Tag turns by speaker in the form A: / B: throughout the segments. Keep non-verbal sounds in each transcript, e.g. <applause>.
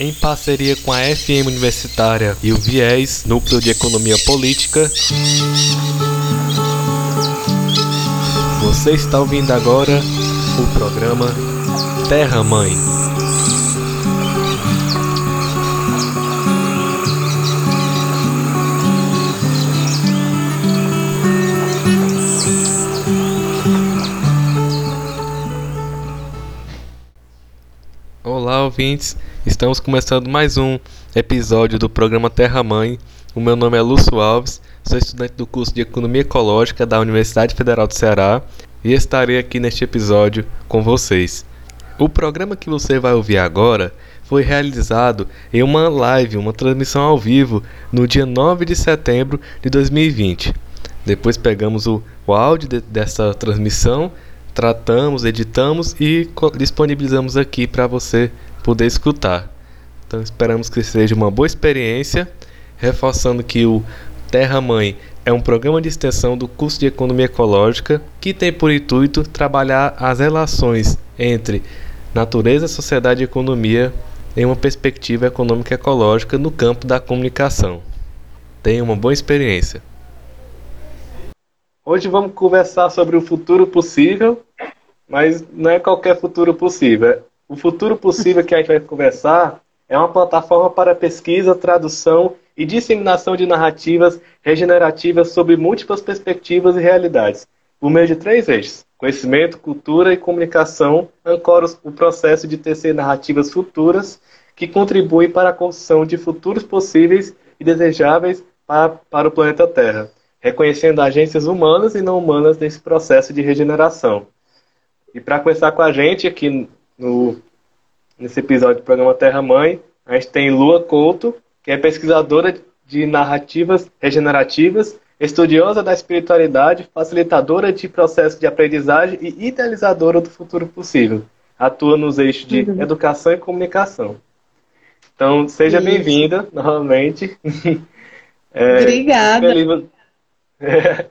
A: em parceria com a FM Universitária e o Viés, Núcleo de Economia Política. Você está ouvindo agora o programa Terra Mãe. Olá, ouvintes. Estamos começando mais um episódio do programa Terra Mãe. O meu nome é Lúcio Alves, sou estudante do curso de Economia Ecológica da Universidade Federal do Ceará e estarei aqui neste episódio com vocês. O programa que você vai ouvir agora foi realizado em uma live, uma transmissão ao vivo, no dia 9 de setembro de 2020. Depois pegamos o, o áudio de, dessa transmissão, tratamos, editamos e disponibilizamos aqui para você poder escutar. Então esperamos que seja uma boa experiência, reforçando que o Terra Mãe é um programa de extensão do curso de Economia Ecológica que tem por intuito trabalhar as relações entre natureza, sociedade e economia em uma perspectiva econômica ecológica no campo da comunicação. Tenha uma boa experiência. Hoje vamos conversar sobre o futuro possível, mas não é qualquer futuro possível. O futuro possível que a gente vai conversar é uma plataforma para pesquisa, tradução e disseminação de narrativas regenerativas sobre múltiplas perspectivas e realidades, por meio de três eixos: conhecimento, cultura e comunicação, ancora o processo de tecer narrativas futuras que contribuem para a construção de futuros possíveis e desejáveis para, para o planeta Terra, reconhecendo agências humanas e não humanas nesse processo de regeneração. E para começar com a gente aqui no, nesse episódio do programa Terra Mãe. A gente tem Lua Couto, que é pesquisadora de narrativas regenerativas, estudiosa da espiritualidade, facilitadora de processos de aprendizagem e idealizadora do futuro possível. Atua nos eixos de uhum. educação e comunicação. Então, seja bem-vinda novamente. <laughs>
B: é, Obrigada. Feliz <laughs>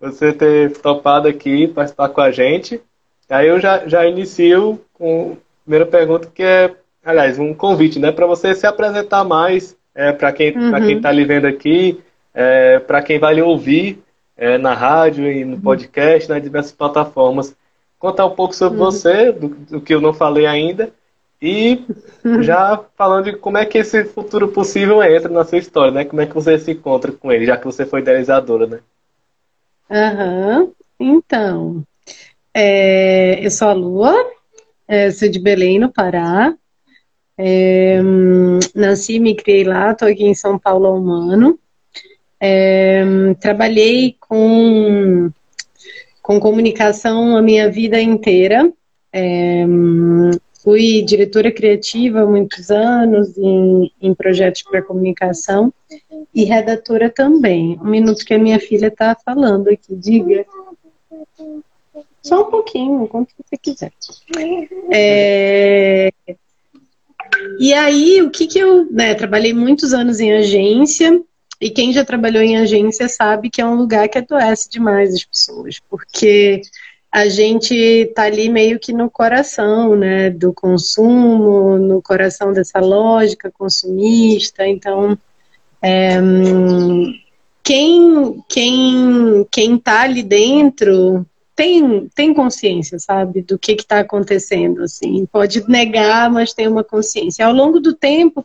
A: você ter topado aqui participar com a gente. Aí eu já, já inicio com primeira pergunta, que é, aliás, um convite, né, para você se apresentar mais é, para quem uhum. para quem está lhe vendo aqui, é, para quem vai lhe ouvir é, na rádio e no uhum. podcast, nas diversas plataformas. Contar um pouco sobre uhum. você, do, do, que eu não falei ainda, e uhum. já falando de como é que esse futuro possível entra na sua história, né? Como é que você se encontra com ele, já que você foi idealizadora, né?
B: Aham. Então, é, eu sou a Lua, é, sou de Belém, no Pará. É, nasci e me criei lá, estou aqui em São Paulo há um ano. É, trabalhei com, com comunicação a minha vida inteira. Fui diretora criativa muitos anos em, em projetos para comunicação e redatora também. Um minuto que a minha filha está falando aqui, diga. Só um pouquinho, quanto você quiser. É... E aí, o que que eu... Né, trabalhei muitos anos em agência, e quem já trabalhou em agência sabe que é um lugar que adoece demais as pessoas, porque a gente tá ali meio que no coração, né, do consumo, no coração dessa lógica consumista, então... É, quem, quem, quem tá ali dentro tem, tem consciência, sabe, do que está acontecendo, assim. Pode negar, mas tem uma consciência. Ao longo do tempo,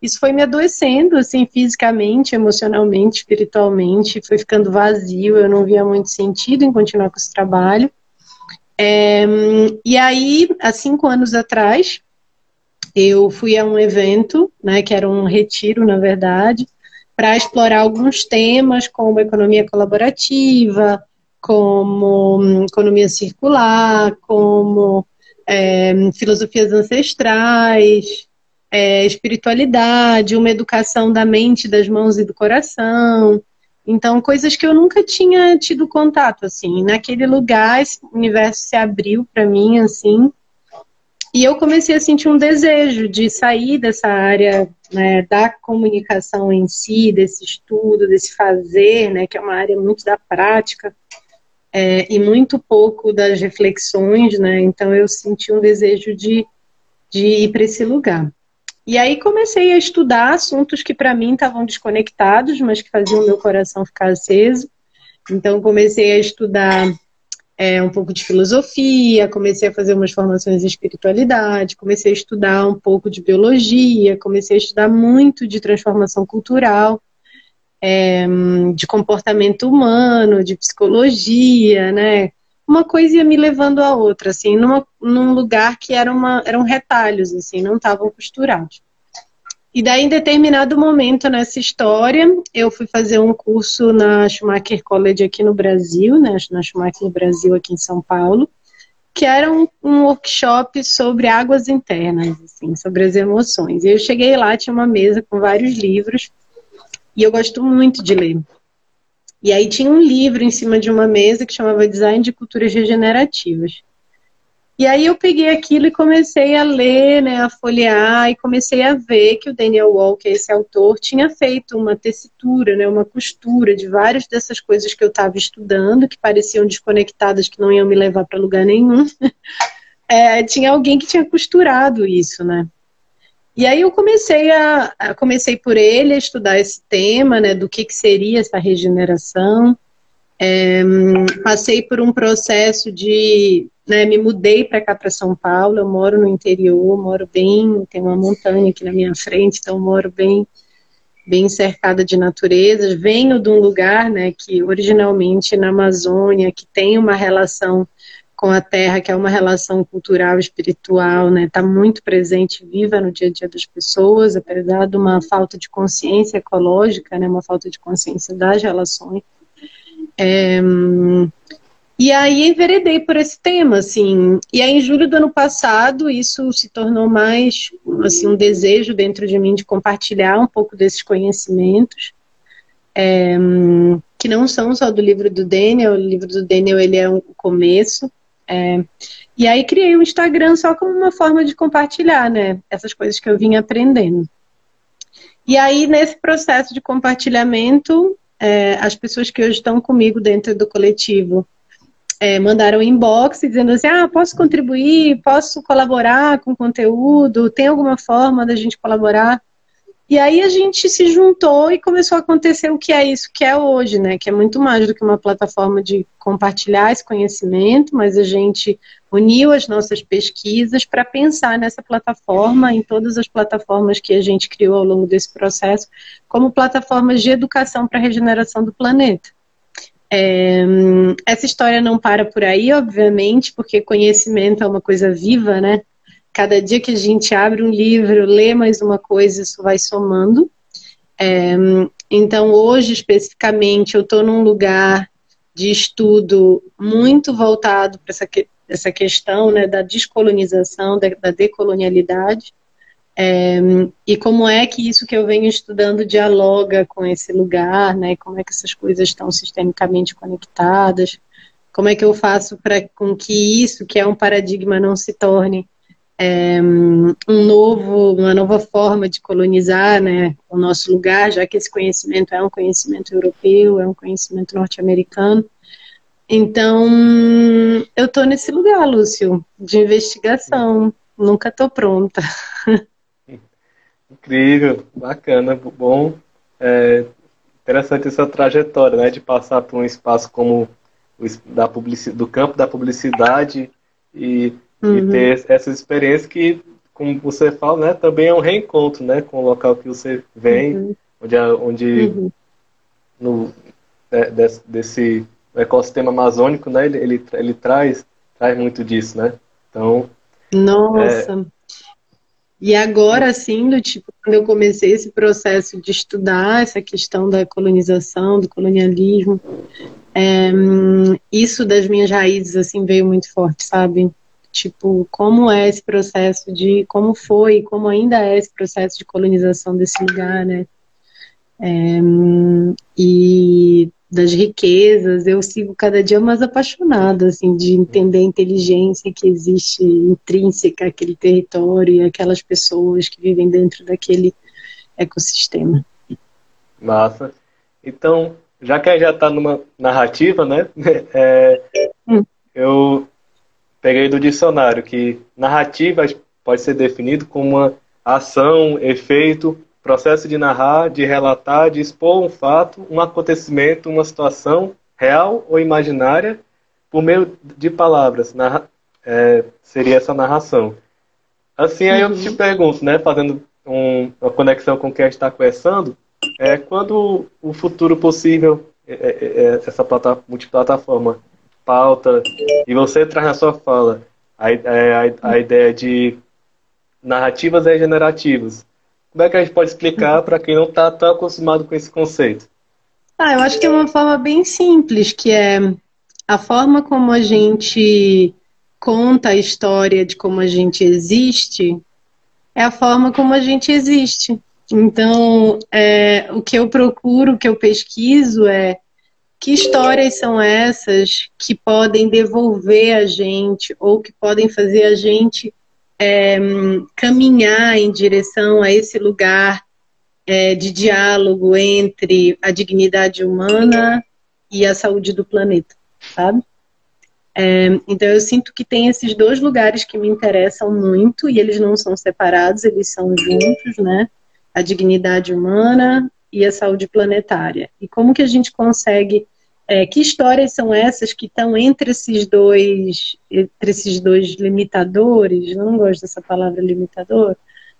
B: isso foi me adoecendo, assim, fisicamente, emocionalmente, espiritualmente, foi ficando vazio, eu não via muito sentido em continuar com esse trabalho. É, e aí, há cinco anos atrás, eu fui a um evento, né, que era um retiro, na verdade, para explorar alguns temas como economia colaborativa, como hum, economia circular, como é, filosofias ancestrais, é, espiritualidade, uma educação da mente, das mãos e do coração. Então, coisas que eu nunca tinha tido contato, assim. Naquele lugar, esse universo se abriu para mim, assim. E eu comecei a sentir um desejo de sair dessa área né, da comunicação em si, desse estudo, desse fazer, né, que é uma área muito da prática, é, e muito pouco das reflexões, né? Então eu senti um desejo de, de ir para esse lugar. E aí comecei a estudar assuntos que para mim estavam desconectados, mas que faziam meu coração ficar aceso. Então comecei a estudar é, um pouco de filosofia, comecei a fazer umas formações em espiritualidade, comecei a estudar um pouco de biologia, comecei a estudar muito de transformação cultural, é, de comportamento humano, de psicologia, né? Uma coisa ia me levando a outra, assim, numa, num lugar que era uma, eram retalhos, assim, não estavam costurados. E daí, em determinado momento nessa história, eu fui fazer um curso na Schumacher College aqui no Brasil, né, na Schumacher Brasil, aqui em São Paulo, que era um, um workshop sobre águas internas, assim, sobre as emoções. E eu cheguei lá, tinha uma mesa com vários livros, e eu gosto muito de ler. E aí tinha um livro em cima de uma mesa que chamava Design de Culturas Regenerativas. E aí eu peguei aquilo e comecei a ler, né, a folhear, e comecei a ver que o Daniel Walker, esse autor, tinha feito uma tessitura, né, uma costura de várias dessas coisas que eu estava estudando, que pareciam desconectadas, que não iam me levar para lugar nenhum. <laughs> É, tinha alguém que tinha costurado isso, né? E aí eu comecei a, a, comecei por ele a estudar esse tema, né, do que, que seria essa regeneração. É, passei por um processo de né, me mudei para cá, para São Paulo. Eu moro no interior, moro bem, tem uma montanha aqui na minha frente, então moro bem, bem cercada de natureza. Venho de um lugar, né, que originalmente na Amazônia, que tem uma relação com a terra, que é uma relação cultural, espiritual, né, está muito presente, viva no dia a dia das pessoas, apesar de uma falta de consciência ecológica, né, uma falta de consciência das relações. É, e aí enveredei por esse tema, assim. E aí, em julho do ano passado, isso se tornou mais assim, um desejo dentro de mim de compartilhar um pouco desses conhecimentos, é, que não são só do livro do Daniel. O livro do Daniel ele é o começo. É, e aí criei o um Instagram só como uma forma de compartilhar, né? Essas coisas que eu vim aprendendo. E aí, nesse processo de compartilhamento, é, as pessoas que hoje estão comigo dentro do coletivo é, mandaram inbox dizendo assim: ah, posso contribuir, posso colaborar com conteúdo, tem alguma forma da gente colaborar? E aí a gente se juntou e começou a acontecer o que é isso que é hoje, né? Que é muito mais do que uma plataforma de compartilhar esse conhecimento, mas a gente uniu as nossas pesquisas para pensar nessa plataforma, em todas as plataformas que a gente criou ao longo desse processo, como plataformas de educação para a regeneração do planeta. É, essa história não para por aí, obviamente, porque conhecimento é uma coisa viva, né? Cada dia que a gente abre um livro, lê mais uma coisa, isso vai somando. É, então, hoje, especificamente, eu estou num lugar de estudo muito voltado para essa, essa questão né, da descolonização, da, da decolonialidade. É, e como é que isso que eu venho estudando dialoga com esse lugar, né? Como é que essas coisas estão sistemicamente conectadas? Como é que eu faço para com que isso, que é um paradigma, não se torne é, um novo, uma nova forma de colonizar, né, o nosso lugar, já que esse conhecimento é um conhecimento europeu, é um conhecimento norte-americano. Então, eu estou nesse lugar, Lúcio, de investigação. Nunca estou pronta. <laughs>
A: Incrível, bacana, bom. É, interessante essa trajetória, né? De passar por um espaço como o da do campo da publicidade e, uhum. e ter essa experiência que, como você fala, né? Também é um reencontro, né? Com o local que você vem, uhum. onde, onde uhum. no, é, desse, desse ecossistema amazônico, né? Ele, ele, ele traz, traz muito disso, né? Então,
B: nossa. É, e agora, assim, do tipo, quando eu comecei esse processo de estudar essa questão da colonização, do colonialismo, é, isso das minhas raízes, assim, veio muito forte, sabe? Tipo, como é esse processo de, como foi, como ainda é esse processo de colonização desse lugar, né? É, e das riquezas, eu sigo cada dia mais apaixonada, assim, de entender a inteligência que existe intrínseca àquele território e aquelas pessoas que vivem dentro daquele ecossistema.
A: Massa. Então, já que a gente já está numa narrativa, né, <laughs> é, hum. eu peguei do dicionário que narrativa pode ser definido como uma ação, efeito, processo de narrar, de relatar, de expor um fato, um acontecimento, uma situação real ou imaginária por meio de palavras. Narra, é, seria essa narração. Assim, aí eu te uhum. pergunto, né, fazendo um, uma conexão com o que a gente está conversando, é, quando o futuro possível, é, é, é essa plata, multiplataforma, pauta, e você traz na sua fala a, é, a, a ideia de narrativas regenerativas, como é que a gente pode explicar para quem não está tão acostumado com esse conceito?
B: Ah, eu acho que é uma forma bem simples, que é a forma como a gente conta a história de como a gente existe, é a forma como a gente existe. Então, é, o que eu procuro, o que eu pesquiso é que histórias são essas que podem devolver a gente ou que podem fazer a gente é, caminhar em direção a esse lugar é, de diálogo entre a dignidade humana e a saúde do planeta, sabe? É, então eu sinto que tem esses dois lugares que me interessam muito e eles não são separados, eles são juntos, né? A dignidade humana e a saúde planetária. E como que a gente consegue é, que histórias são essas que estão entre esses dois, entre esses dois limitadores? Não gosto dessa palavra limitador,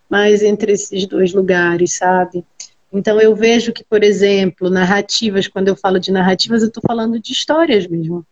B: mas entre esses dois lugares, sabe? Então eu vejo que, por exemplo, narrativas, quando eu falo de narrativas, eu estou falando de histórias mesmo.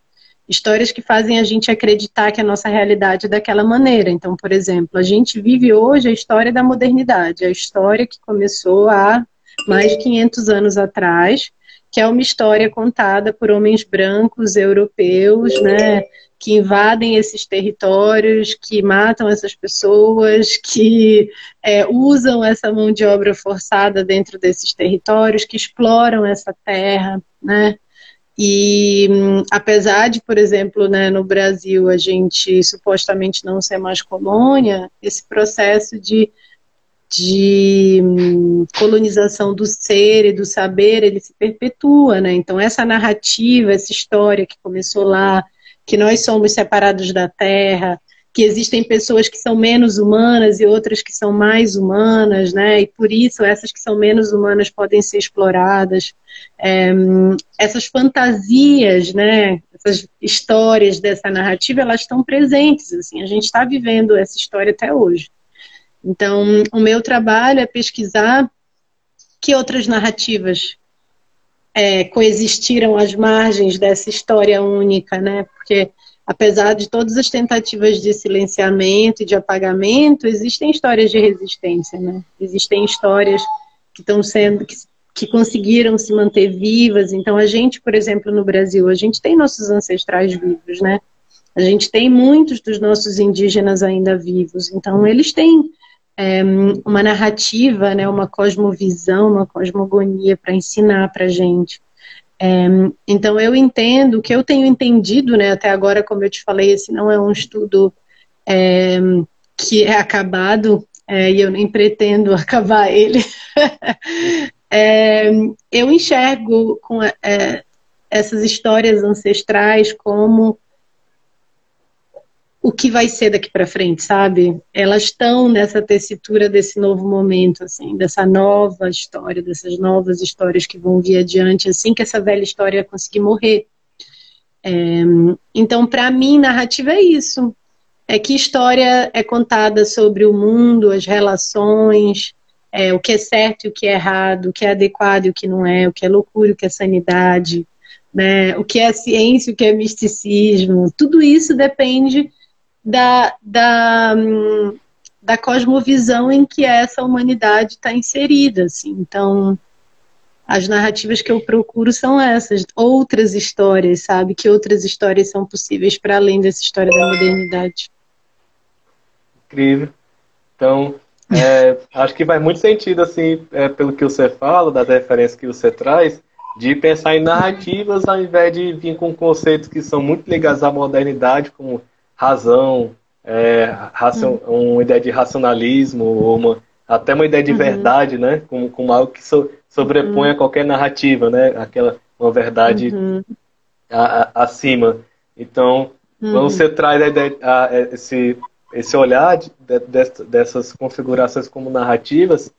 B: Histórias que fazem a gente acreditar que a nossa realidade é daquela maneira. Então, por exemplo, a gente vive hoje a história da modernidade, a história que começou há mais de 500 anos atrás, que é uma história contada por homens brancos europeus, né, que invadem esses territórios, que matam essas pessoas, que é, usam essa mão de obra forçada dentro desses territórios, que exploram essa terra, né? E apesar de, por exemplo, né, no Brasil a gente supostamente não ser mais colônia, esse processo de de hum, colonização do ser e do saber, ele se perpetua, né? Então essa narrativa, essa história que começou lá, que nós somos separados da terra, que existem pessoas que são menos humanas e outras que são mais humanas, né? E por isso essas que são menos humanas podem ser exploradas. É, essas fantasias, né? Essas histórias dessa narrativa, elas estão presentes. Assim, a gente está vivendo essa história até hoje. Então, o meu trabalho é pesquisar que outras narrativas é, coexistiram às margens dessa história única, né? Porque apesar de todas as tentativas de silenciamento e de apagamento, existem histórias de resistência, né? Existem histórias que estão sendo que, que conseguiram se manter vivas. Então a gente, por exemplo, no Brasil, a gente tem nossos ancestrais vivos, né? A gente tem muitos dos nossos indígenas ainda vivos. Então eles têm é, uma narrativa, né, uma cosmovisão, uma cosmogonia para ensinar para gente. É, então eu entendo, o que eu tenho entendido, né, até agora, como eu te falei, esse não é um estudo é, que é acabado é, e eu nem pretendo <laughs> acabar ele. <laughs> É, eu enxergo com é, essas histórias ancestrais como o que vai ser daqui para frente, sabe? Elas estão nessa tessitura desse novo momento, assim, dessa nova história, dessas novas histórias que vão vir adiante, assim que essa velha história conseguir morrer. É, então, para mim, narrativa é isso. É que história é contada sobre o mundo, as relações, é, o que é certo e o que é errado, o que é adequado e o que não é, o que é loucura o que é sanidade, né? o que é ciência o que é misticismo. Tudo isso depende da, da, da cosmovisão em que essa humanidade está inserida. Assim. Então, as narrativas que eu procuro são essas, outras histórias, sabe? Que outras histórias são possíveis para além dessa história da modernidade.
A: Incrível. Então, é, acho que faz muito sentido, assim, é, pelo que você fala, das referências que você traz, de pensar em narrativas ao invés de vir com conceitos que são muito ligados à modernidade, como razão, é, racion, uhum. uma ideia de racionalismo, ou uma, até uma ideia de uhum. verdade, né? Como, como algo que so, sobrepõe uhum. a qualquer narrativa, né? Aquela uma verdade uhum. a, a, acima. Então, quando uhum. você traz a ideia, a, esse, esse olhar de, de, dessas configurações como narrativas,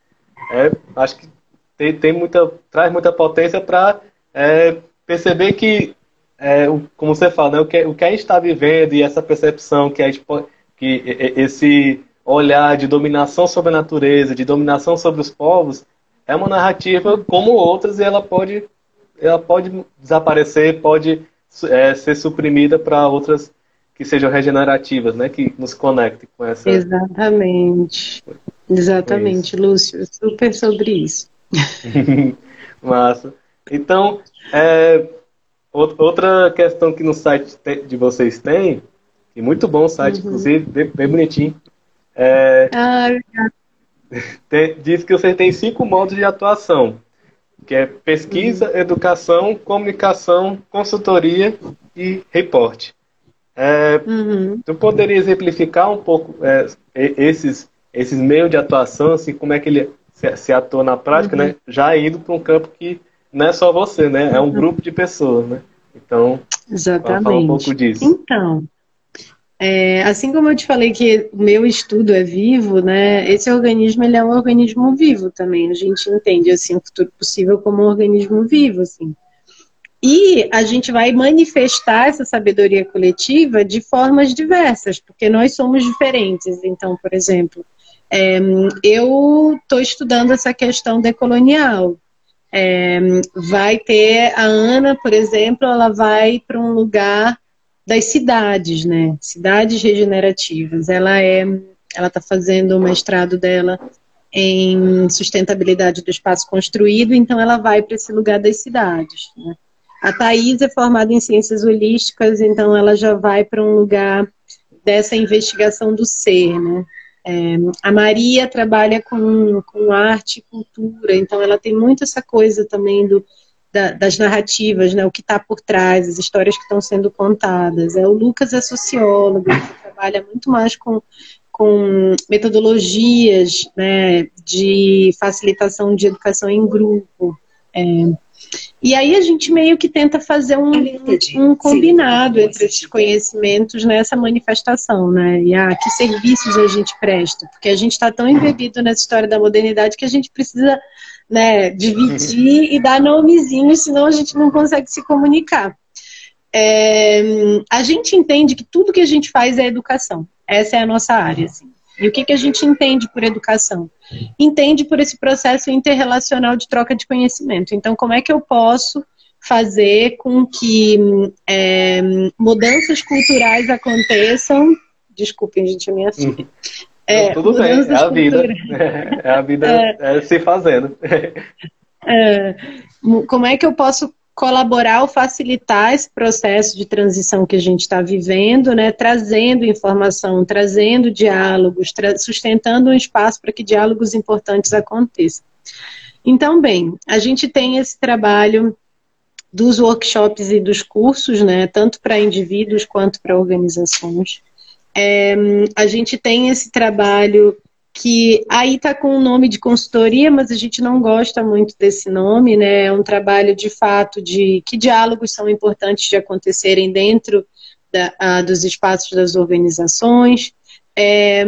A: é, acho que tem, tem muita, traz muita potência para é, perceber que, é, como você fala, né, o, que, o que a gente está vivendo e essa percepção que, a gente, que esse olhar de dominação sobre a natureza, de dominação sobre os povos, é uma narrativa como outras e ela pode, ela pode desaparecer, pode é, ser suprimida para outras que sejam regenerativas, né? Que nos conectem com essa.
B: Exatamente. Exatamente, Lúcio. Super sobre isso. <laughs>
A: Massa. Então, é, outra questão que no site de vocês tem, e muito bom o site, uhum. inclusive, bem, bem bonitinho. É, ah, <laughs> tem, diz que você tem cinco modos de atuação, que é pesquisa, uhum. educação, comunicação, consultoria e reporte. É, uhum. Tu poderia exemplificar um pouco é, esses, esses meios de atuação, assim, como é que ele se, se atua na prática, uhum. né? Já indo para um campo que não é só você, né? É um uhum. grupo de pessoas, né? Então,
B: Exatamente. fala um pouco disso. Então, é, assim como eu te falei que o meu estudo é vivo, né? Esse organismo ele é um organismo vivo também. A gente entende assim o futuro possível como um organismo vivo, assim. E a gente vai manifestar essa sabedoria coletiva de formas diversas, porque nós somos diferentes. Então, por exemplo, é, eu estou estudando essa questão decolonial. É, vai ter a Ana, por exemplo, ela vai para um lugar das cidades, né? Cidades regenerativas. Ela é, ela está fazendo o mestrado dela em sustentabilidade do espaço construído, então ela vai para esse lugar das cidades. Né? A Thais é formada em ciências holísticas, então ela já vai para um lugar dessa investigação do ser, né? É, a Maria trabalha com, com arte e cultura, então ela tem muito essa coisa também do, da, das narrativas, né? O que está por trás, as histórias que estão sendo contadas. É, o Lucas é sociólogo, trabalha muito mais com, com metodologias né, de facilitação de educação em grupo. É, e aí a gente meio que tenta fazer um, um combinado entre esses conhecimentos nessa manifestação, né? E ah, que serviços a gente presta, porque a gente está tão embebido nessa história da modernidade que a gente precisa né, dividir e dar nomezinhos, senão a gente não consegue se comunicar. É, a gente entende que tudo que a gente faz é educação. Essa é a nossa área. Assim. E o que, que a gente entende por educação? Entende por esse processo interrelacional de troca de conhecimento. Então, como é que eu posso fazer com que é, mudanças culturais aconteçam? Desculpem, gente, a minha filha.
A: É, Tudo bem, é a vida. <laughs> É a vida é, é se fazendo.
B: É, como é que eu posso colaborar ou facilitar esse processo de transição que a gente está vivendo, né, trazendo informação, trazendo diálogos, tra sustentando um espaço para que diálogos importantes aconteçam. Então, bem, a gente tem esse trabalho dos workshops e dos cursos, né, tanto para indivíduos quanto para organizações. É, a gente tem esse trabalho que aí está com o nome de consultoria, mas a gente não gosta muito desse nome, né? É um trabalho de fato de que diálogos são importantes de acontecerem dentro da, dos espaços das organizações. É,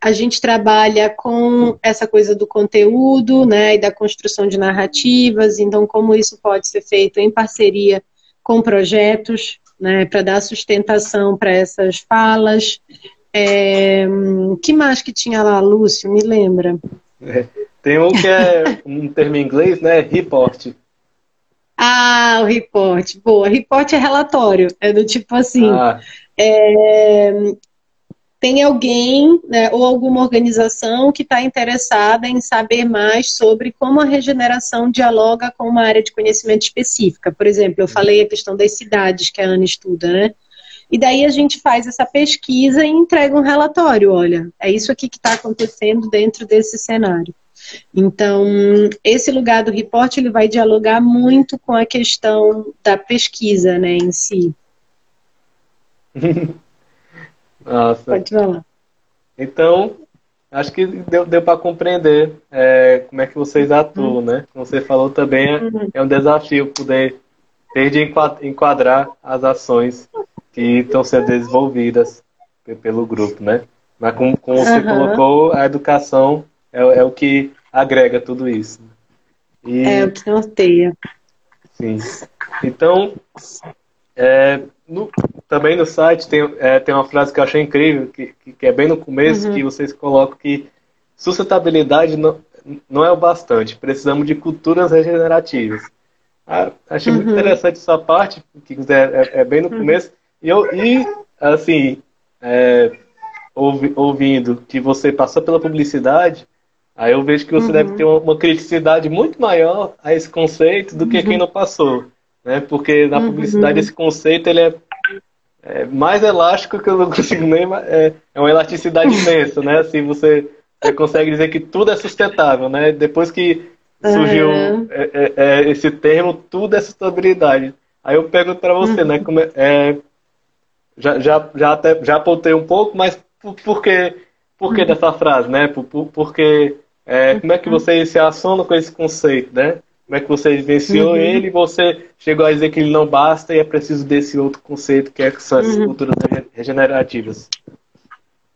B: a gente trabalha com essa coisa do conteúdo, né, e da construção de narrativas. Então, como isso pode ser feito em parceria com projetos, né, para dar sustentação para essas falas. É, que mais que tinha lá, Lúcio? Me lembra?
A: É, tem um que é um termo em inglês, né? Report.
B: Ah, o report. Boa. Report é relatório. É do tipo assim. Ah. É, tem alguém né, ou alguma organização que está interessada em saber mais sobre como a regeneração dialoga com uma área de conhecimento específica. Por exemplo, eu falei a questão das cidades que a Ana estuda, né? E daí a gente faz essa pesquisa e entrega um relatório. Olha, é isso aqui que está acontecendo dentro desse cenário. Então, esse lugar do report ele vai dialogar muito com a questão da pesquisa, né, em si. <laughs>
A: Nossa. Pode falar. Então, acho que deu, deu para compreender é, como é que vocês atuam, uhum. né? Como você falou também, é, uhum. é um desafio poder ter de enquadrar as ações que estão sendo desenvolvidas pelo grupo, né? Mas como, como uhum. você colocou, a educação é, é, o que agrega tudo isso.
B: E, é o que norteia.
A: Sim. Então, é, no, também no site tem, é, tem uma frase que eu achei incrível, que, que é bem no começo, uhum. que vocês colocam que sustentabilidade não, não é o bastante, precisamos de culturas regenerativas. Ah, achei uhum. muito interessante essa parte, que é, é bem no uhum. começo. Eu, e assim, é, ouvi, ouvindo que você passou pela publicidade, aí eu vejo que você uhum. deve ter uma, uma, criticidade muito maior a esse conceito do que quem uhum. não passou. Né? Porque na uhum. publicidade esse conceito ele é, é, mais elástico que eu não <laughs> consigo nem. É, é uma elasticidade imensa, né? Assim, você, você consegue dizer que tudo é sustentável, né? Depois que surgiu uhum. é, é, esse termo, tudo é sustentabilidade. Aí eu pergunto para você, né? Como é, é, já, já, já, até, já apontei um pouco, mas por, por, que, por que dessa frase, né? Por, por, porque é, como é que você se aciona com esse conceito, né? Como é que você vivenciou uhum. ele e você chegou a dizer que ele não basta e é preciso desse outro conceito que, é, que são as uhum. culturas regenerativas?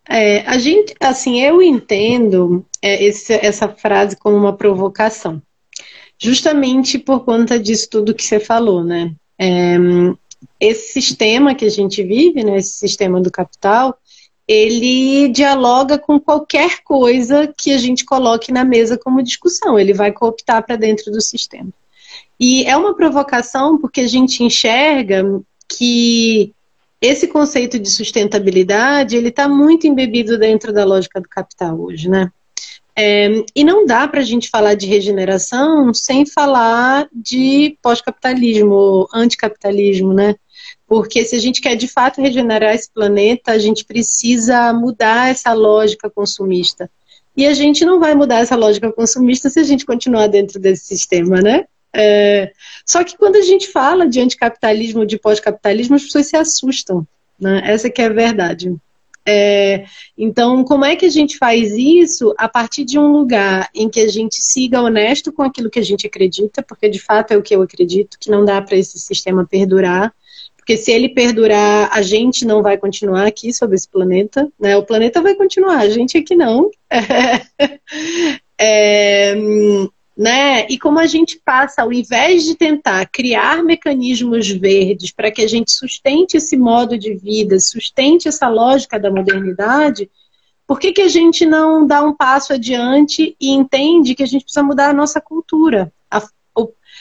B: É, a gente, assim, eu entendo é, esse, essa frase como uma provocação, justamente por conta disso tudo que você falou, né? É, esse sistema que a gente vive, né, esse sistema do capital, ele dialoga com qualquer coisa que a gente coloque na mesa como discussão, ele vai cooptar para dentro do sistema. E é uma provocação porque a gente enxerga que esse conceito de sustentabilidade ele está muito embebido dentro da lógica do capital hoje, né? É, e não dá para a gente falar de regeneração sem falar de pós-capitalismo, anticapitalismo, né? Porque se a gente quer de fato regenerar esse planeta, a gente precisa mudar essa lógica consumista. E a gente não vai mudar essa lógica consumista se a gente continuar dentro desse sistema, né? É... Só que quando a gente fala de anticapitalismo, de pós-capitalismo, as pessoas se assustam. Né? Essa que é a verdade. É... Então, como é que a gente faz isso a partir de um lugar em que a gente siga honesto com aquilo que a gente acredita, porque de fato é o que eu acredito, que não dá para esse sistema perdurar porque se ele perdurar, a gente não vai continuar aqui sobre esse planeta, né? O planeta vai continuar, a gente aqui não. <laughs> É, né? E como a gente passa, ao invés de tentar criar mecanismos verdes para que a gente sustente esse modo de vida, sustente essa lógica da modernidade, por que, que a gente não dá um passo adiante e entende que a gente precisa mudar a nossa cultura, a,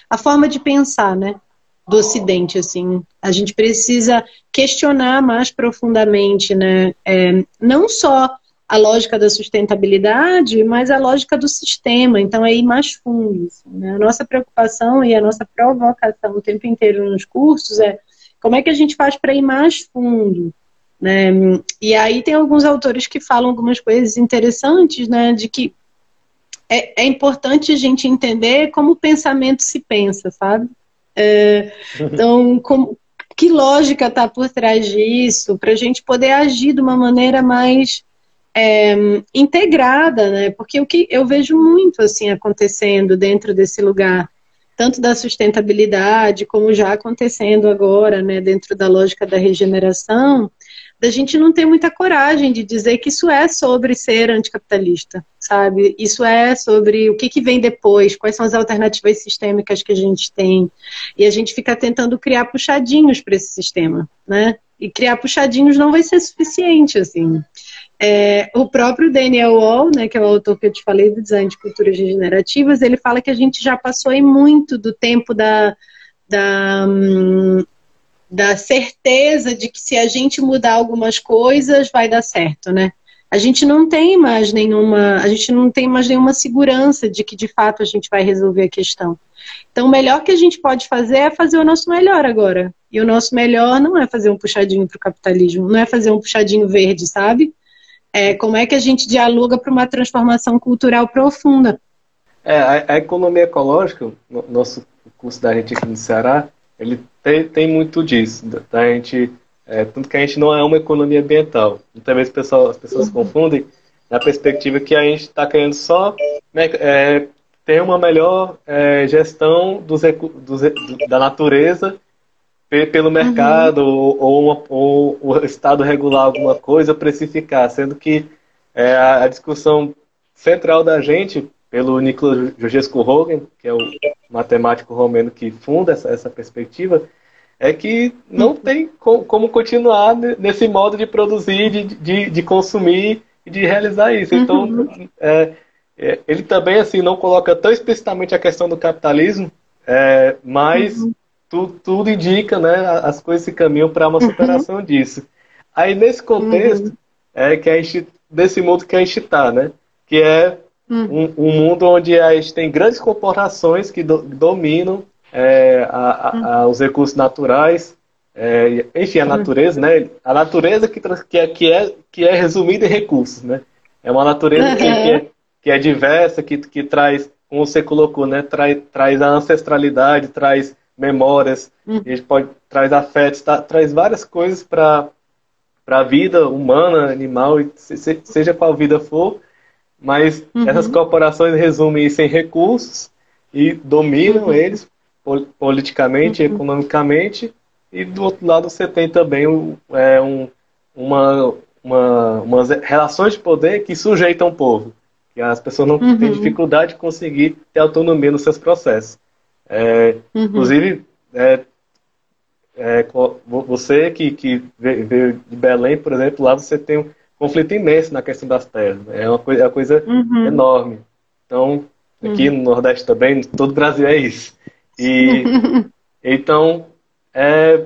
B: a forma de pensar, né? do Ocidente, assim. A gente precisa questionar mais profundamente, né? É, não só a lógica da sustentabilidade, mas a lógica do sistema. Então, é ir mais fundo. Assim, né? A nossa preocupação e a nossa provocação o tempo inteiro nos cursos é como é que a gente faz para ir mais fundo. Né? E aí tem alguns autores que falam algumas coisas interessantes, né? De que é, é importante a gente entender como o pensamento se pensa, sabe? É, então, como, que lógica está por trás disso, para a gente poder agir de uma maneira mais é, integrada, né? Porque o que eu vejo muito assim acontecendo dentro desse lugar, tanto da sustentabilidade como já acontecendo agora, né? Dentro da lógica da regeneração, da gente não ter muita coragem de dizer que isso é sobre ser anticapitalista, sabe? Isso é sobre o que, que vem depois, quais são as alternativas sistêmicas que a gente tem. E a gente fica tentando criar puxadinhos para esse sistema, né? E criar puxadinhos não vai ser suficiente, assim. É, o próprio Daniel Wall, né, que é o autor que eu te falei do design de culturas regenerativas, ele fala que a gente já passou aí muito do tempo da, da hum, da certeza de que se a gente mudar algumas coisas vai dar certo, né? A gente não tem mais nenhuma, a gente não tem mais nenhuma segurança de que de fato a gente vai resolver a questão. Então, o melhor que a gente pode fazer é fazer o nosso melhor agora. E o nosso melhor não é fazer um puxadinho para o capitalismo, não é fazer um puxadinho verde, sabe? É como é que a gente dialoga para uma transformação cultural profunda.
A: É, a, a economia ecológica, no nosso curso da gente aqui no Ceará, ele tem, tem muito disso, da gente, é, tanto que a gente não é uma economia ambiental. Muitas vezes pessoal, as pessoas uhum. confundem na perspectiva que a gente está querendo só né, é, ter uma melhor é, gestão dos, dos, da natureza pelo mercado uhum. ou, ou, ou, o Estado regular alguma coisa, precificar, sendo que é, a, discussão central da gente, pelo Nicolas Georgescu Rogan, que é o matemático romeno que funda essa, essa perspectiva, é que não uhum. tem como, como continuar nesse modo de produzir, de, de, de consumir e de realizar isso. Então, uhum. é, é, ele também assim não coloca tão explicitamente a questão do capitalismo, é, mas uhum. Tu, tudo indica, né, as coisas se caminham para uma superação uhum. disso. Aí nesse contexto uhum. é que a gente, desse mundo que a gente está, né, que é uhum. um, um, mundo onde a gente tem grandes corporações que do, dominam é, a, a, os recursos naturais, é, enfim, a natureza, né? A natureza que, que, é, que, é, que é resumida em recursos, né? É uma natureza que, que, é, que é diversa, que, que traz, como você colocou, né? Traz, traz a ancestralidade, traz memórias, uhum. a gente pode traz afetos, tá, traz várias coisas para para a vida humana, animal, seja qual vida for, mas uhum. essas corporações resumem isso em recursos e dominam uhum. eles politicamente, uhum. economicamente, e do outro lado você tem também é, um, uma, uma, umas relações de poder que sujeitam o povo que as pessoas não uhum. têm dificuldade de conseguir ter autonomia nos seus processos. É, uhum. Inclusive, é, é, você que, que veio de Belém, por exemplo, lá você tem um conflito imenso na questão das terras. Né? É uma coisa, é uma coisa uhum. enorme. Então, aqui uhum. no Nordeste também, todo o Brasil é isso. E <laughs> então, é,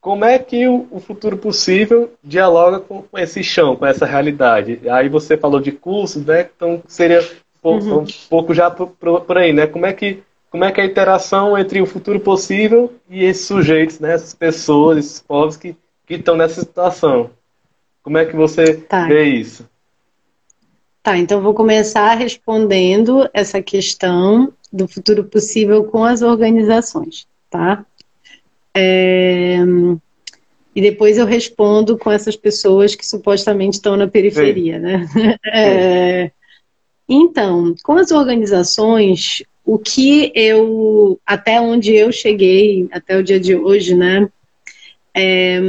A: como é que o, o, futuro possível dialoga com, com, esse chão, com essa realidade? Aí você falou de cursos, né? Então seria um, uhum. um pouco já por, por, aí, né? Como é que como é que é a interação entre o futuro possível e esses sujeitos, né? Essas pessoas, esses povos que, que estão nessa situação? Como é que você tá. vê isso?
B: Tá, então vou começar respondendo essa questão do futuro possível com as organizações, tá? É, e depois eu respondo com essas pessoas que supostamente estão na periferia, Sim. né? <laughs> É, então, com as organizações, o que eu, até onde eu cheguei, até o dia de hoje, né? É,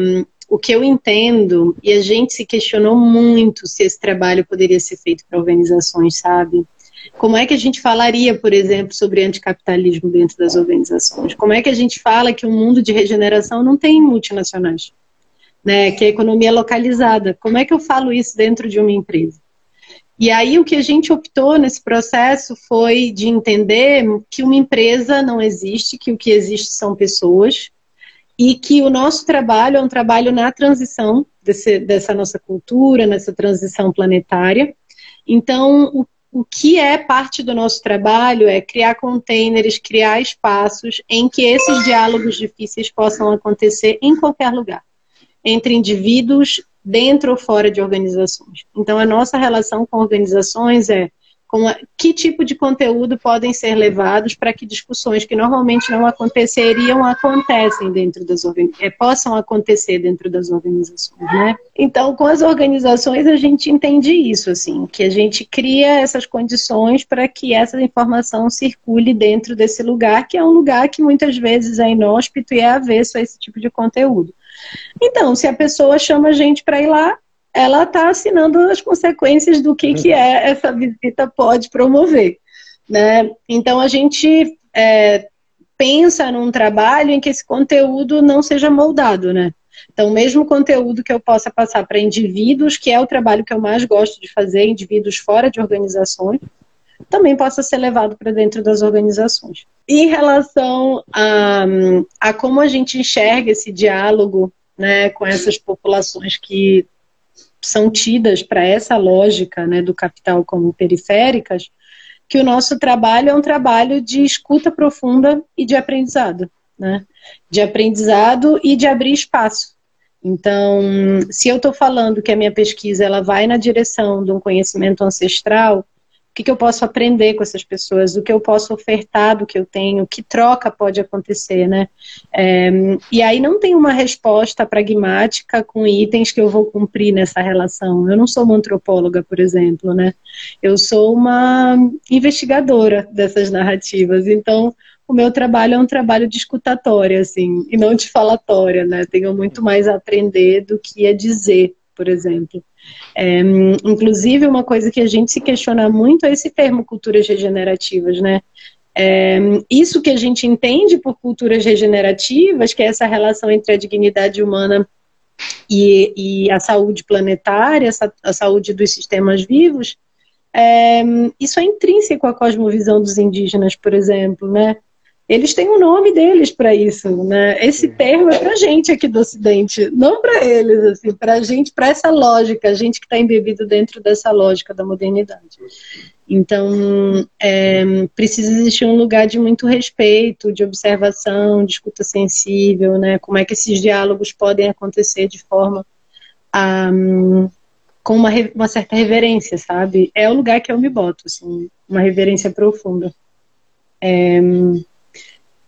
B: o que eu entendo, e a gente se questionou muito se esse trabalho poderia ser feito para organizações, sabe? Como é que a gente falaria, por exemplo, sobre anticapitalismo dentro das organizações? Como é que a gente fala que o mundo de regeneração não tem multinacionais? Né, que a economia é localizada. Como é que eu falo isso dentro de uma empresa? E aí o que a gente optou nesse processo foi de entender que uma empresa não existe, que o que existe são pessoas, e que o nosso trabalho é um trabalho na transição desse, dessa nossa cultura, nessa transição planetária. Então, o o que é parte do nosso trabalho é criar containers, criar espaços em que esses diálogos difíceis possam acontecer em qualquer lugar, entre indivíduos, dentro ou fora de organizações. Então, a nossa relação com organizações é com a, que tipo de conteúdo podem ser levados para que discussões que normalmente não aconteceriam acontecem dentro das é, possam acontecer dentro das organizações, né? Então, com as organizações a gente entende isso, assim, que a gente cria essas condições para que essa informação circule dentro desse lugar, que é um lugar que muitas vezes é inóspito e é avesso a esse tipo de conteúdo. Então, se a pessoa chama a gente para ir lá, ela está assinando as consequências do que, que é essa visita pode promover. Né? Então a gente é, pensa num trabalho em que esse conteúdo não seja moldado, né? Então, mesmo conteúdo que eu possa passar para indivíduos, que é o trabalho que eu mais gosto de fazer, indivíduos fora de organizações, também possa ser levado para dentro das organizações. Em relação a, a como a gente enxerga esse diálogo né, com essas populações que são tidas para essa lógica né, do capital como periféricas, que o nosso trabalho é um trabalho de escuta profunda e de aprendizado, né? De aprendizado e de abrir espaço. Então, se eu estou falando que a minha pesquisa ela vai na direção de um conhecimento ancestral, que, que eu posso aprender com essas pessoas, o que eu posso ofertar do que eu tenho, que troca pode acontecer, né? É, e aí não tem uma resposta pragmática com itens que eu vou cumprir nessa relação. Eu não sou uma antropóloga, por exemplo, né? Eu sou uma investigadora dessas narrativas. Então, o meu trabalho é um trabalho de escutatória, assim, e não de falatória, né? Tenho muito mais a aprender do que a dizer, por exemplo. É, inclusive, uma coisa que a gente se questiona muito é esse termo culturas regenerativas, né? É, isso que a gente entende por culturas regenerativas, que é essa relação entre a dignidade humana e, e a saúde planetária, a saúde dos sistemas vivos, é, isso é intrínseco à cosmovisão dos indígenas, por exemplo, né? Eles têm um nome deles para isso, né? Esse termo é para gente aqui do Ocidente, não para eles, assim, para gente, para essa lógica, a gente que está embebido dentro dessa lógica da modernidade. Então, é, precisa existir um lugar de muito respeito, de observação, de escuta sensível, né? Como é que esses diálogos podem acontecer de forma a, com uma, uma certa reverência, sabe? É o lugar que eu me boto, assim, uma reverência profunda. É,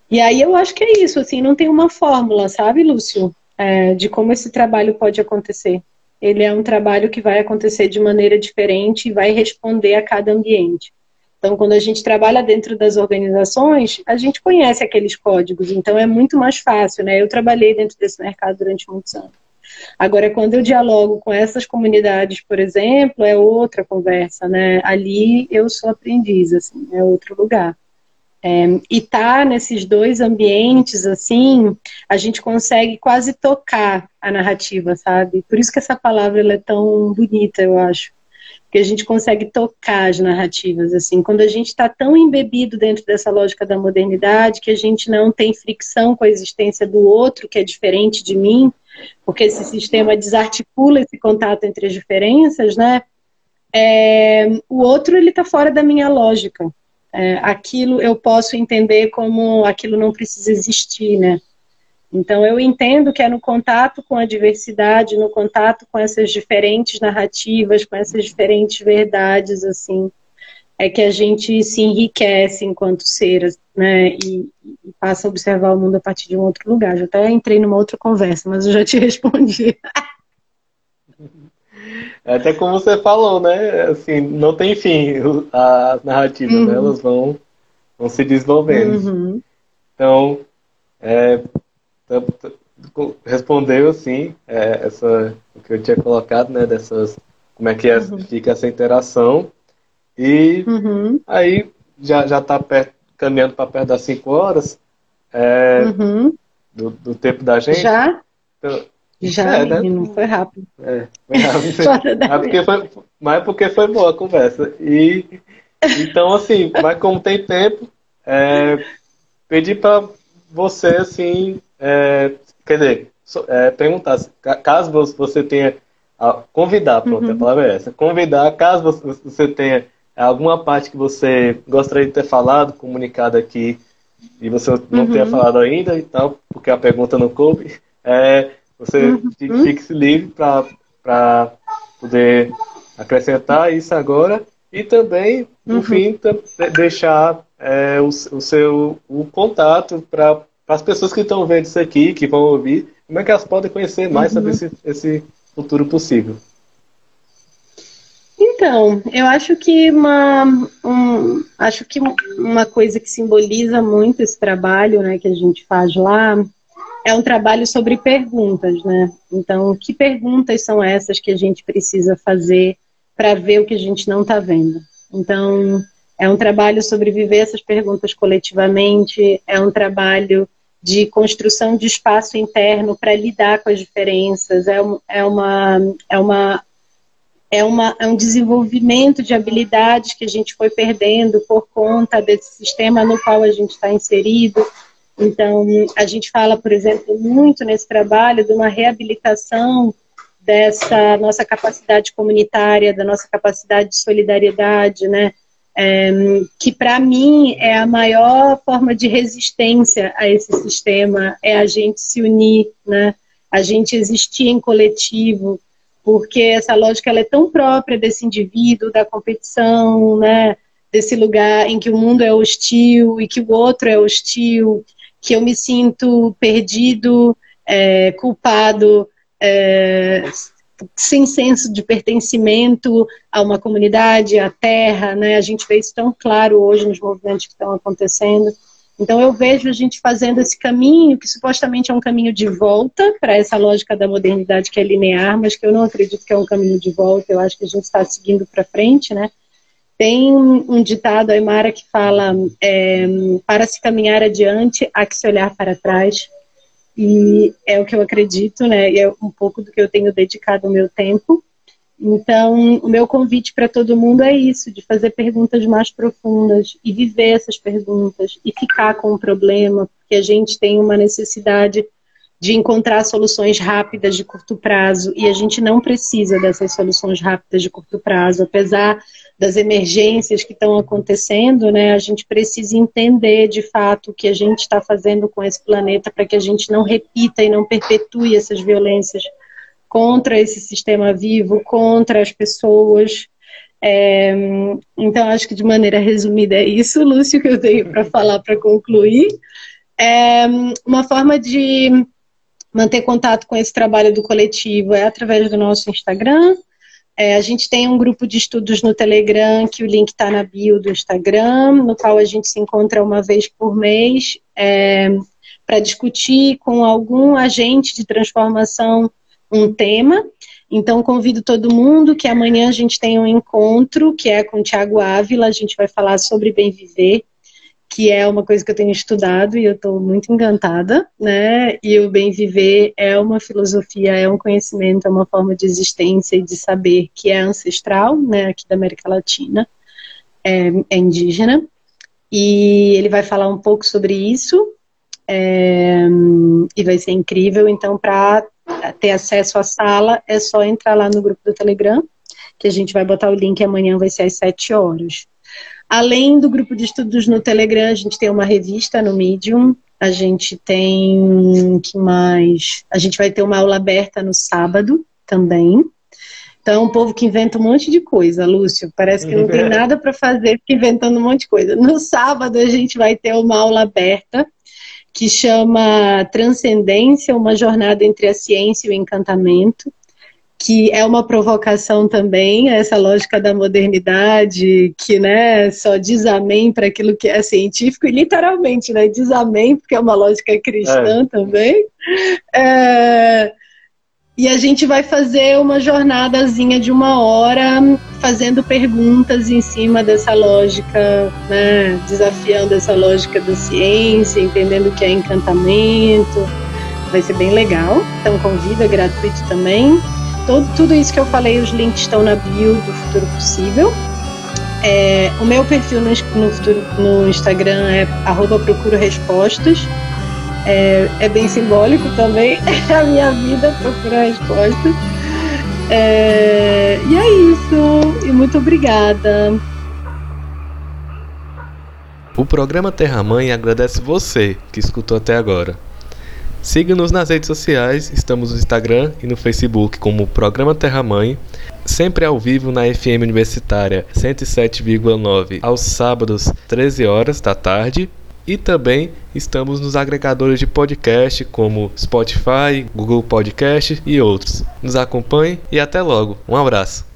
B: e aí eu acho que é isso, assim, não tem uma fórmula, sabe, Lúcio, é, de como esse trabalho pode acontecer ele é um trabalho que vai acontecer de maneira diferente e vai responder a cada ambiente. Então, quando a gente trabalha dentro das organizações, a gente conhece aqueles códigos, então é muito mais fácil, né? Eu trabalhei dentro desse mercado durante muitos anos. Agora, quando eu dialogo com essas comunidades, por exemplo, é outra conversa, né? Ali eu sou aprendiz, assim, é outro lugar. É, e tá nesses dois ambientes, assim, a gente consegue quase tocar a narrativa, sabe? Por isso que essa palavra é tão bonita, eu acho. Porque a gente consegue tocar as narrativas, assim. Quando a gente está tão embebido dentro dessa lógica da modernidade, que a gente não tem fricção com a existência do outro, que é diferente de mim, porque esse sistema desarticula esse contato entre as diferenças, né? É, o outro, ele está fora da minha lógica é, aquilo eu posso entender como aquilo não precisa existir, né? Então eu entendo que é no contato com a diversidade, no contato com essas diferentes narrativas, com essas diferentes verdades, assim, é que a gente se enriquece enquanto seres, né? E, e passa a observar o mundo a partir de um outro lugar. Já até entrei numa outra conversa, mas eu já te <laughs> respondi.
A: É até como você falou, né? Assim, não tem fim as narrativas, uhum. né? elas vão, vão se desenvolvendo. Uhum. Então, é, respondeu assim é, essa, o que eu tinha colocado, né? Dessas, como é que é, uhum. fica essa interação. E uhum. aí já, já tá perto, caminhando para perto das 5 horas é, uhum. do, do tempo da gente.
B: Já? Então, já, é, né? menino, foi rápido. É, foi rápido. <laughs>
A: mas, porque foi, mas porque foi boa a conversa. E, então, assim, mas como tem tempo, é, pedi para você, assim, é, quer dizer, é, perguntar, caso você tenha, convidar, pronto, uhum. a palavra é essa, convidar, caso você tenha alguma parte que você gostaria de ter falado, comunicado aqui, e você não uhum. tenha falado ainda e tal, porque a pergunta não coube, é, você uhum. fique livre para poder acrescentar isso agora e também, no uhum. fim, deixar é, o, o, seu o contato para as pessoas que estão vendo isso aqui, que vão ouvir, como é que elas podem conhecer mais uhum. sobre esse, esse futuro possível.
B: Então, eu acho que uma, um, acho que uma coisa que simboliza muito esse trabalho né, que a gente faz lá é um trabalho sobre perguntas, né? Então, que perguntas são essas que a gente precisa fazer para ver o que a gente não está vendo? Então, é um trabalho sobre viver essas perguntas coletivamente, é um trabalho de construção de espaço interno para lidar com as diferenças, é, é, uma, é, uma, é, uma, é um desenvolvimento de habilidades que a gente foi perdendo por conta desse sistema no qual a gente está inserido. Então, a gente fala, por exemplo, muito nesse trabalho de uma reabilitação dessa nossa capacidade comunitária, da nossa capacidade de solidariedade, né? É, que para mim é a maior forma de resistência a esse sistema, é a gente se unir, né? A gente existir em coletivo, porque essa lógica ela é tão própria desse indivíduo, da competição, né? Desse lugar em que o mundo é hostil e que o outro é hostil que eu me sinto perdido, é, culpado, é, sem senso de pertencimento a uma comunidade, à terra, né? A gente vê isso tão claro hoje nos movimentos que estão acontecendo. Então eu vejo a gente fazendo esse caminho, que supostamente é um caminho de volta para essa lógica da modernidade que é linear, mas que eu não acredito que é um caminho de volta, eu acho que a gente está seguindo para frente, né? Tem um ditado Aymara que fala: é, para se caminhar adiante, há que se olhar para trás. E é o que eu acredito, né? E é um pouco do que eu tenho dedicado o meu tempo. Então, o meu convite para todo mundo é isso, de fazer perguntas mais profundas e viver essas perguntas e ficar com o problema, porque a gente tem uma necessidade de encontrar soluções rápidas de curto prazo e a gente não precisa dessas soluções rápidas de curto prazo, apesar das emergências que estão acontecendo, né? A gente precisa entender de fato o que a gente está fazendo com esse planeta para que a gente não repita e não perpetue essas violências contra esse sistema vivo, contra as pessoas. É, então, acho que de maneira resumida é isso, Lúcio, que eu tenho para <laughs> falar para concluir. É, uma forma de manter contato com esse trabalho do coletivo é através do nosso Instagram. É, a gente tem um grupo de estudos no Telegram, que o link está na bio do Instagram, no qual a gente se encontra uma vez por mês é, para discutir com algum agente de transformação um tema. Então, convido todo mundo que amanhã a gente tem um encontro, que é com o Tiago Ávila, a gente vai falar sobre bem viver, que é uma coisa que eu tenho estudado e eu estou muito encantada, né? E o bem viver é uma filosofia, é um conhecimento, é uma forma de existência e de saber que é ancestral, né? Aqui da América Latina, é, é indígena. E ele vai falar um pouco sobre isso, é, e vai ser incrível. Então, para ter acesso à sala, é só entrar lá no grupo do Telegram, que a gente vai botar o link amanhã, vai ser às 7 horas. Além do grupo de estudos no Telegram, a gente tem uma revista no Medium, a gente tem que mais? A gente vai ter uma aula aberta no sábado também. Então, é um povo que inventa um monte de coisa, Lúcio. Parece que não tem nada para fazer, fica inventando um monte de coisa. No sábado, a gente vai ter uma aula aberta que chama Transcendência, uma jornada entre a ciência e o encantamento, que é uma provocação também essa lógica da modernidade, que né, só diz amém para aquilo que é científico, e literalmente né, diz amém, porque é uma lógica cristã é. também. É, e a gente vai fazer uma jornadazinha de uma hora fazendo perguntas em cima dessa lógica, né, desafiando essa lógica da ciência, entendendo o que é encantamento. Vai ser bem legal. Então convida, gratuito também. Todo, tudo isso que eu falei, os links estão na bio do Futuro Possível. É, o meu perfil no, no, futuro, no Instagram é arroba procuro respostas. É, é bem simbólico também. <laughs> a minha vida procura respostas. É, e é isso. E muito obrigada.
A: O programa Terra Mãe agradece você que escutou até agora. Siga-nos nas redes sociais, estamos no Instagram e no Facebook como Programa Terra Mãe, sempre ao vivo na FM Universitária 107,9 aos sábados, 13 horas da tarde e também estamos nos agregadores de podcast como Spotify, Google Podcast e outros. Nos acompanhe e até logo. Um abraço.